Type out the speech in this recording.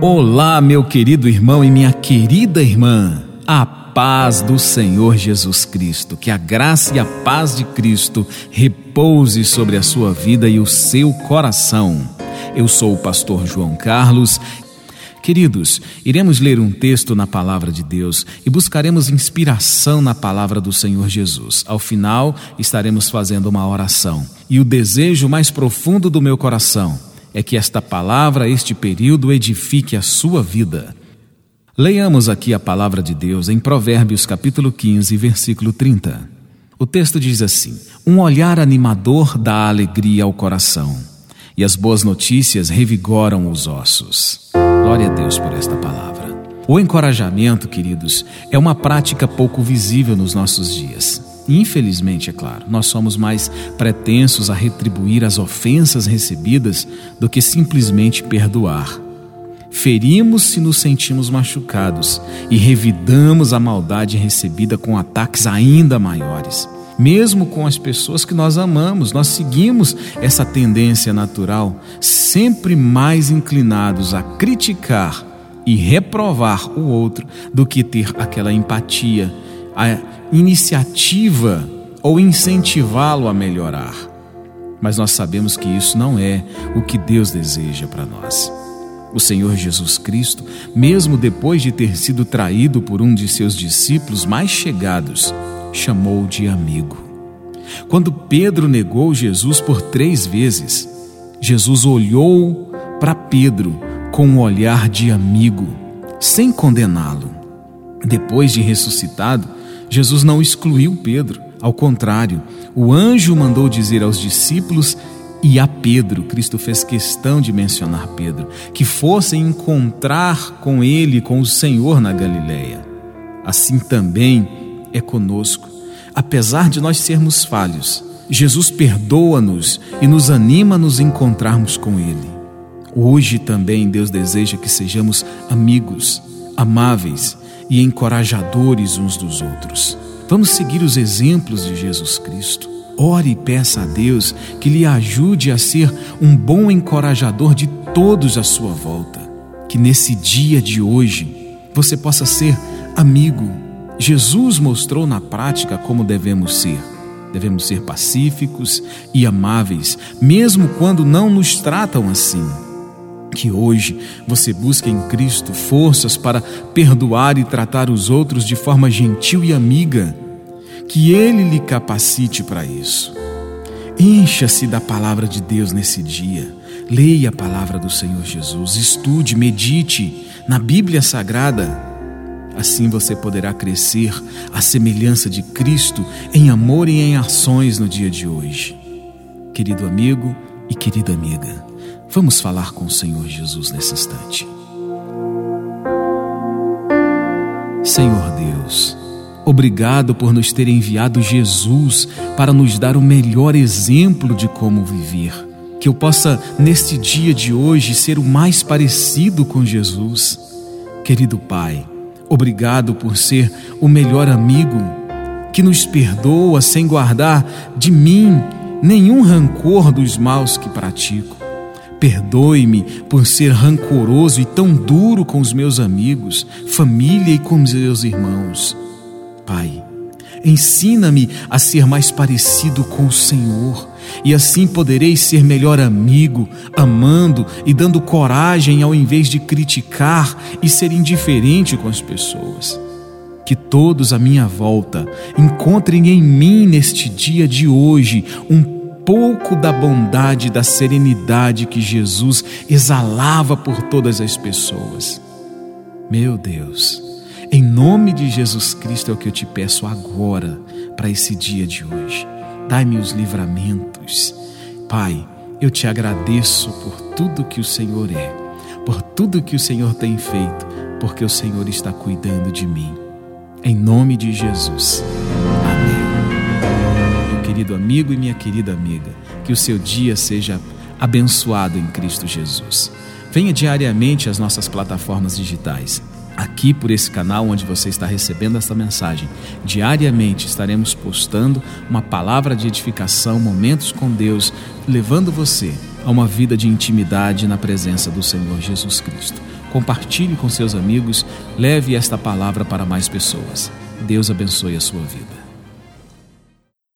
Olá, meu querido irmão e minha querida irmã. A paz do Senhor Jesus Cristo, que a graça e a paz de Cristo repouse sobre a sua vida e o seu coração. Eu sou o pastor João Carlos. Queridos, iremos ler um texto na palavra de Deus e buscaremos inspiração na palavra do Senhor Jesus. Ao final, estaremos fazendo uma oração. E o desejo mais profundo do meu coração é que esta palavra, este período, edifique a sua vida. Leiamos aqui a palavra de Deus em Provérbios capítulo 15, versículo 30. O texto diz assim: Um olhar animador dá alegria ao coração, e as boas notícias revigoram os ossos. Glória a Deus por esta palavra. O encorajamento, queridos, é uma prática pouco visível nos nossos dias. Infelizmente, é claro, nós somos mais pretensos a retribuir as ofensas recebidas do que simplesmente perdoar. Ferimos se nos sentimos machucados e revidamos a maldade recebida com ataques ainda maiores. Mesmo com as pessoas que nós amamos, nós seguimos essa tendência natural, sempre mais inclinados a criticar e reprovar o outro do que ter aquela empatia a iniciativa ou incentivá-lo a melhorar. Mas nós sabemos que isso não é o que Deus deseja para nós. O Senhor Jesus Cristo, mesmo depois de ter sido traído por um de seus discípulos mais chegados, chamou de amigo. Quando Pedro negou Jesus por três vezes, Jesus olhou para Pedro com um olhar de amigo, sem condená-lo. Depois de ressuscitado, Jesus não excluiu Pedro, ao contrário, o anjo mandou dizer aos discípulos e a Pedro, Cristo fez questão de mencionar Pedro, que fossem encontrar com ele, com o Senhor na Galileia. Assim também é conosco. Apesar de nós sermos falhos, Jesus perdoa-nos e nos anima a nos encontrarmos com Ele. Hoje também Deus deseja que sejamos amigos, amáveis e encorajadores uns dos outros. Vamos seguir os exemplos de Jesus Cristo. Ore e peça a Deus que lhe ajude a ser um bom encorajador de todos à sua volta. Que nesse dia de hoje você possa ser amigo. Jesus mostrou na prática como devemos ser. Devemos ser pacíficos e amáveis, mesmo quando não nos tratam assim. Que hoje você busque em Cristo forças para perdoar e tratar os outros de forma gentil e amiga. Que Ele lhe capacite para isso. Encha-se da palavra de Deus nesse dia. Leia a palavra do Senhor Jesus, estude, medite na Bíblia Sagrada. Assim você poderá crescer à semelhança de Cristo em amor e em ações no dia de hoje. Querido amigo e querida amiga, Vamos falar com o Senhor Jesus nesse instante. Senhor Deus, obrigado por nos ter enviado Jesus para nos dar o melhor exemplo de como viver. Que eu possa, neste dia de hoje, ser o mais parecido com Jesus. Querido Pai, obrigado por ser o melhor amigo que nos perdoa sem guardar de mim nenhum rancor dos maus que pratico. Perdoe-me por ser rancoroso e tão duro com os meus amigos, família e com os meus irmãos. Pai, ensina-me a ser mais parecido com o Senhor e assim poderei ser melhor amigo, amando e dando coragem ao invés de criticar e ser indiferente com as pessoas. Que todos à minha volta encontrem em mim neste dia de hoje um pouco da bondade, da serenidade que Jesus exalava por todas as pessoas. Meu Deus, em nome de Jesus Cristo é o que eu te peço agora, para esse dia de hoje. Dai-me os livramentos. Pai, eu te agradeço por tudo que o Senhor é, por tudo que o Senhor tem feito, porque o Senhor está cuidando de mim. Em nome de Jesus querido amigo e minha querida amiga, que o seu dia seja abençoado em Cristo Jesus. Venha diariamente às nossas plataformas digitais. Aqui por esse canal onde você está recebendo esta mensagem, diariamente estaremos postando uma palavra de edificação, momentos com Deus, levando você a uma vida de intimidade na presença do Senhor Jesus Cristo. Compartilhe com seus amigos, leve esta palavra para mais pessoas. Deus abençoe a sua vida.